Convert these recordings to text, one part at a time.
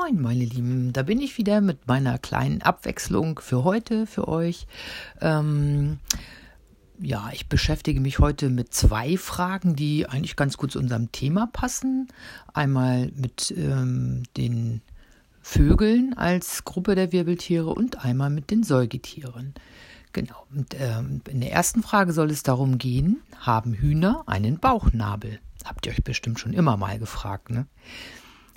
Moin, meine Lieben, da bin ich wieder mit meiner kleinen Abwechslung für heute, für euch. Ähm, ja, ich beschäftige mich heute mit zwei Fragen, die eigentlich ganz gut zu unserem Thema passen. Einmal mit ähm, den Vögeln als Gruppe der Wirbeltiere und einmal mit den Säugetieren. Genau. Und, ähm, in der ersten Frage soll es darum gehen, haben Hühner einen Bauchnabel? Habt ihr euch bestimmt schon immer mal gefragt, ne?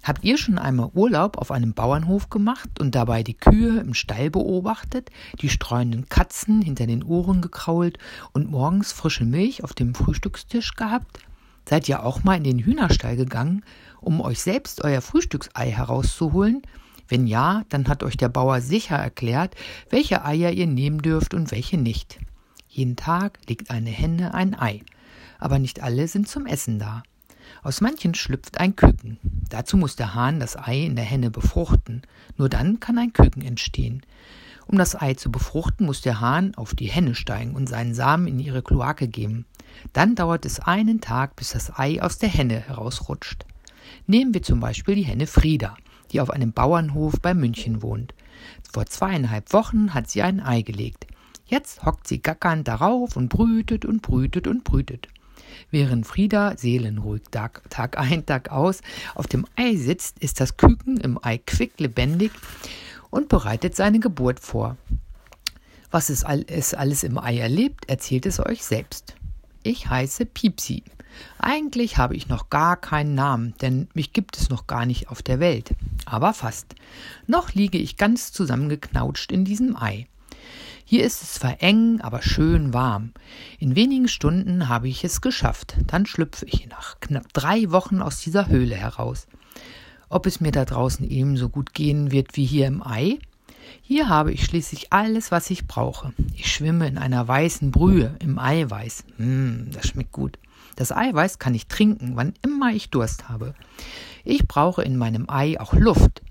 Habt ihr schon einmal Urlaub auf einem Bauernhof gemacht und dabei die Kühe im Stall beobachtet, die streuenden Katzen hinter den Ohren gekrault und morgens frische Milch auf dem Frühstückstisch gehabt? Seid ihr auch mal in den Hühnerstall gegangen, um euch selbst euer Frühstücksei herauszuholen? Wenn ja, dann hat euch der Bauer sicher erklärt, welche Eier ihr nehmen dürft und welche nicht. Jeden Tag legt eine Henne ein Ei, aber nicht alle sind zum Essen da. Aus manchen schlüpft ein Küken. Dazu muss der Hahn das Ei in der Henne befruchten. Nur dann kann ein Küken entstehen. Um das Ei zu befruchten, muss der Hahn auf die Henne steigen und seinen Samen in ihre Kloake geben. Dann dauert es einen Tag, bis das Ei aus der Henne herausrutscht. Nehmen wir zum Beispiel die Henne Frieda, die auf einem Bauernhof bei München wohnt. Vor zweieinhalb Wochen hat sie ein Ei gelegt. Jetzt hockt sie gackernd darauf und brütet und brütet und brütet. Während Frieda seelenruhig Tag, Tag ein, Tag aus auf dem Ei sitzt, ist das Küken im Ei quicklebendig und bereitet seine Geburt vor. Was es, es alles im Ei erlebt, erzählt es euch selbst. Ich heiße Piepsi. Eigentlich habe ich noch gar keinen Namen, denn mich gibt es noch gar nicht auf der Welt. Aber fast. Noch liege ich ganz zusammengeknautscht in diesem Ei. Hier ist es zwar eng, aber schön warm. In wenigen Stunden habe ich es geschafft. Dann schlüpfe ich nach knapp drei Wochen aus dieser Höhle heraus. Ob es mir da draußen ebenso gut gehen wird wie hier im Ei? Hier habe ich schließlich alles, was ich brauche. Ich schwimme in einer weißen Brühe im Eiweiß. Mmm, das schmeckt gut. Das Eiweiß kann ich trinken, wann immer ich Durst habe. Ich brauche in meinem Ei auch Luft.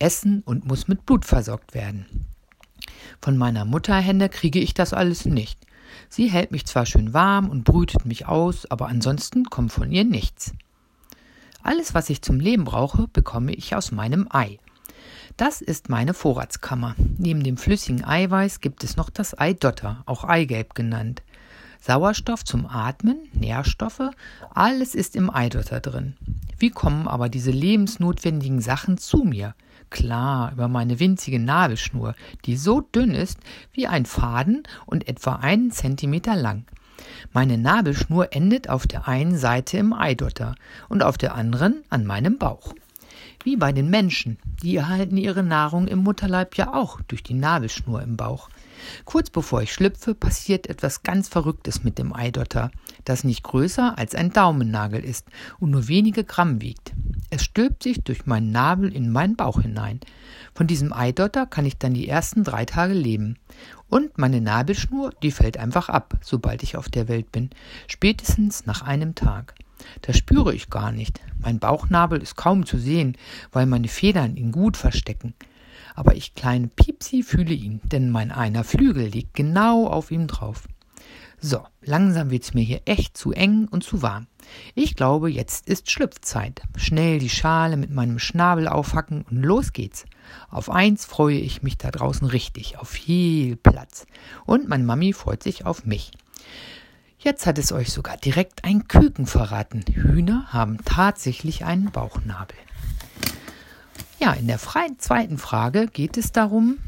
Essen und muss mit Blut versorgt werden. Von meiner Mutterhenne kriege ich das alles nicht. Sie hält mich zwar schön warm und brütet mich aus, aber ansonsten kommt von ihr nichts. Alles, was ich zum Leben brauche, bekomme ich aus meinem Ei. Das ist meine Vorratskammer. Neben dem flüssigen Eiweiß gibt es noch das Eidotter, auch Eigelb genannt. Sauerstoff zum Atmen, Nährstoffe, alles ist im Eidotter drin. Wie kommen aber diese lebensnotwendigen Sachen zu mir? Klar über meine winzige Nabelschnur, die so dünn ist wie ein Faden und etwa einen Zentimeter lang. Meine Nabelschnur endet auf der einen Seite im Eidotter und auf der anderen an meinem Bauch. Wie bei den Menschen, die erhalten ihre Nahrung im Mutterleib ja auch durch die Nabelschnur im Bauch. Kurz bevor ich schlüpfe, passiert etwas ganz Verrücktes mit dem Eidotter, das nicht größer als ein Daumennagel ist und nur wenige Gramm wiegt. Es stülpt sich durch meinen Nabel in meinen Bauch hinein. Von diesem Eidotter kann ich dann die ersten drei Tage leben. Und meine Nabelschnur, die fällt einfach ab, sobald ich auf der Welt bin, spätestens nach einem Tag. Das spüre ich gar nicht. Mein Bauchnabel ist kaum zu sehen, weil meine Federn ihn gut verstecken. Aber ich kleine Piepsi fühle ihn, denn mein einer Flügel liegt genau auf ihm drauf. So, langsam wird's mir hier echt zu eng und zu warm. Ich glaube, jetzt ist Schlüpfzeit. Schnell die Schale mit meinem Schnabel aufhacken und los geht's. Auf eins freue ich mich da draußen richtig, auf viel Platz. Und meine Mami freut sich auf mich. Jetzt hat es euch sogar direkt ein Küken verraten. Hühner haben tatsächlich einen Bauchnabel. Ja, in der zweiten Frage geht es darum,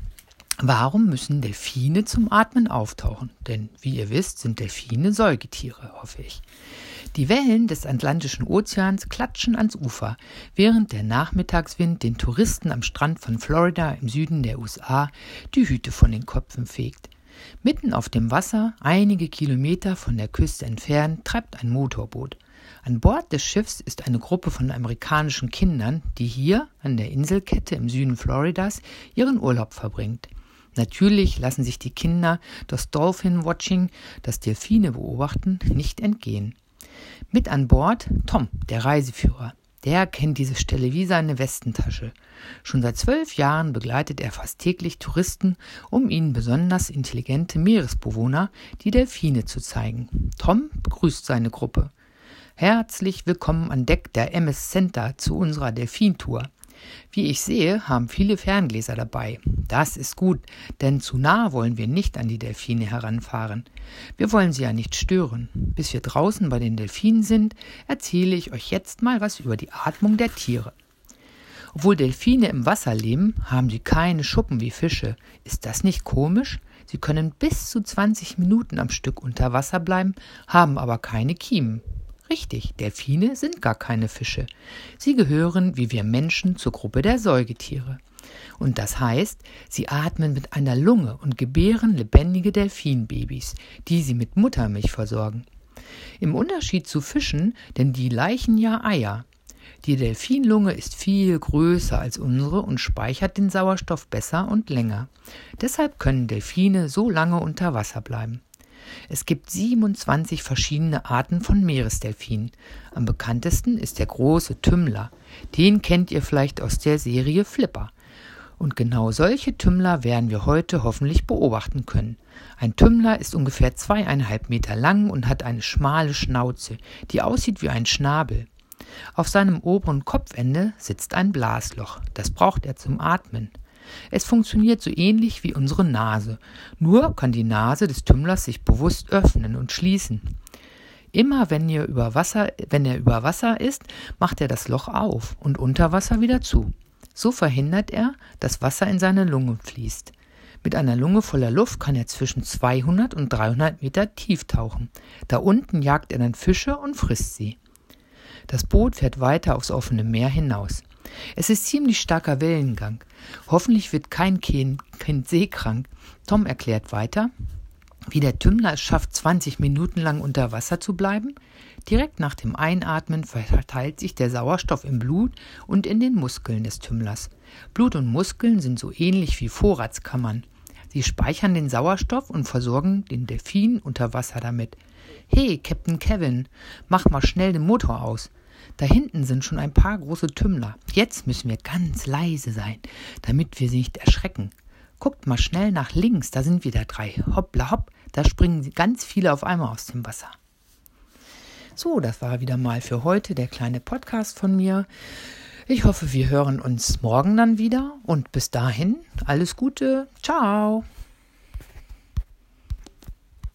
Warum müssen Delfine zum Atmen auftauchen? Denn wie ihr wisst, sind Delfine Säugetiere, hoffe ich. Die Wellen des Atlantischen Ozeans klatschen ans Ufer, während der Nachmittagswind den Touristen am Strand von Florida im Süden der USA die Hüte von den Köpfen fegt. Mitten auf dem Wasser, einige Kilometer von der Küste entfernt, treibt ein Motorboot. An Bord des Schiffs ist eine Gruppe von amerikanischen Kindern, die hier an der Inselkette im Süden Floridas ihren Urlaub verbringt. Natürlich lassen sich die Kinder das Dolphin-Watching, das Delfine beobachten, nicht entgehen. Mit an Bord Tom, der Reiseführer. Der kennt diese Stelle wie seine Westentasche. Schon seit zwölf Jahren begleitet er fast täglich Touristen, um ihnen besonders intelligente Meeresbewohner, die Delfine zu zeigen. Tom begrüßt seine Gruppe. Herzlich willkommen an Deck der MS Center zu unserer Delfintour. Wie ich sehe, haben viele Ferngläser dabei. Das ist gut, denn zu nah wollen wir nicht an die Delfine heranfahren. Wir wollen sie ja nicht stören. Bis wir draußen bei den Delfinen sind, erzähle ich euch jetzt mal was über die Atmung der Tiere. Obwohl Delfine im Wasser leben, haben sie keine Schuppen wie Fische. Ist das nicht komisch? Sie können bis zu 20 Minuten am Stück unter Wasser bleiben, haben aber keine Kiemen. Richtig, Delfine sind gar keine Fische. Sie gehören, wie wir Menschen, zur Gruppe der Säugetiere. Und das heißt, sie atmen mit einer Lunge und gebären lebendige Delfinbabys, die sie mit Muttermilch versorgen. Im Unterschied zu Fischen, denn die leichen ja Eier. Die Delfinlunge ist viel größer als unsere und speichert den Sauerstoff besser und länger. Deshalb können Delfine so lange unter Wasser bleiben. Es gibt 27 verschiedene Arten von Meeresdelfinen. Am bekanntesten ist der große Tümmler. Den kennt ihr vielleicht aus der Serie Flipper. Und genau solche Tümmler werden wir heute hoffentlich beobachten können. Ein Tümmler ist ungefähr zweieinhalb Meter lang und hat eine schmale Schnauze, die aussieht wie ein Schnabel. Auf seinem oberen Kopfende sitzt ein Blasloch, das braucht er zum Atmen. Es funktioniert so ähnlich wie unsere Nase, nur kann die Nase des Tümmlers sich bewusst öffnen und schließen. Immer wenn, ihr über Wasser, wenn er über Wasser ist, macht er das Loch auf und unter Wasser wieder zu. So verhindert er, dass Wasser in seine Lunge fließt. Mit einer Lunge voller Luft kann er zwischen 200 und 300 Meter tief tauchen. Da unten jagt er dann Fische und frisst sie. Das Boot fährt weiter aufs offene Meer hinaus. Es ist ziemlich starker Wellengang. Hoffentlich wird kein Kind, seekrank. Tom erklärt weiter, wie der Tümmler es schafft, 20 Minuten lang unter Wasser zu bleiben. Direkt nach dem Einatmen verteilt sich der Sauerstoff im Blut und in den Muskeln des Tümmlers. Blut und Muskeln sind so ähnlich wie Vorratskammern. Sie speichern den Sauerstoff und versorgen den Delfin unter Wasser damit. Hey, Captain Kevin, mach mal schnell den Motor aus. Da hinten sind schon ein paar große Tümmler. Jetzt müssen wir ganz leise sein, damit wir sie nicht erschrecken. Guckt mal schnell nach links, da sind wieder drei. Hoppla hopp, da springen ganz viele auf einmal aus dem Wasser. So, das war wieder mal für heute der kleine Podcast von mir. Ich hoffe, wir hören uns morgen dann wieder und bis dahin alles Gute. Ciao.